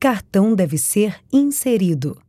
Cartão deve ser inserido.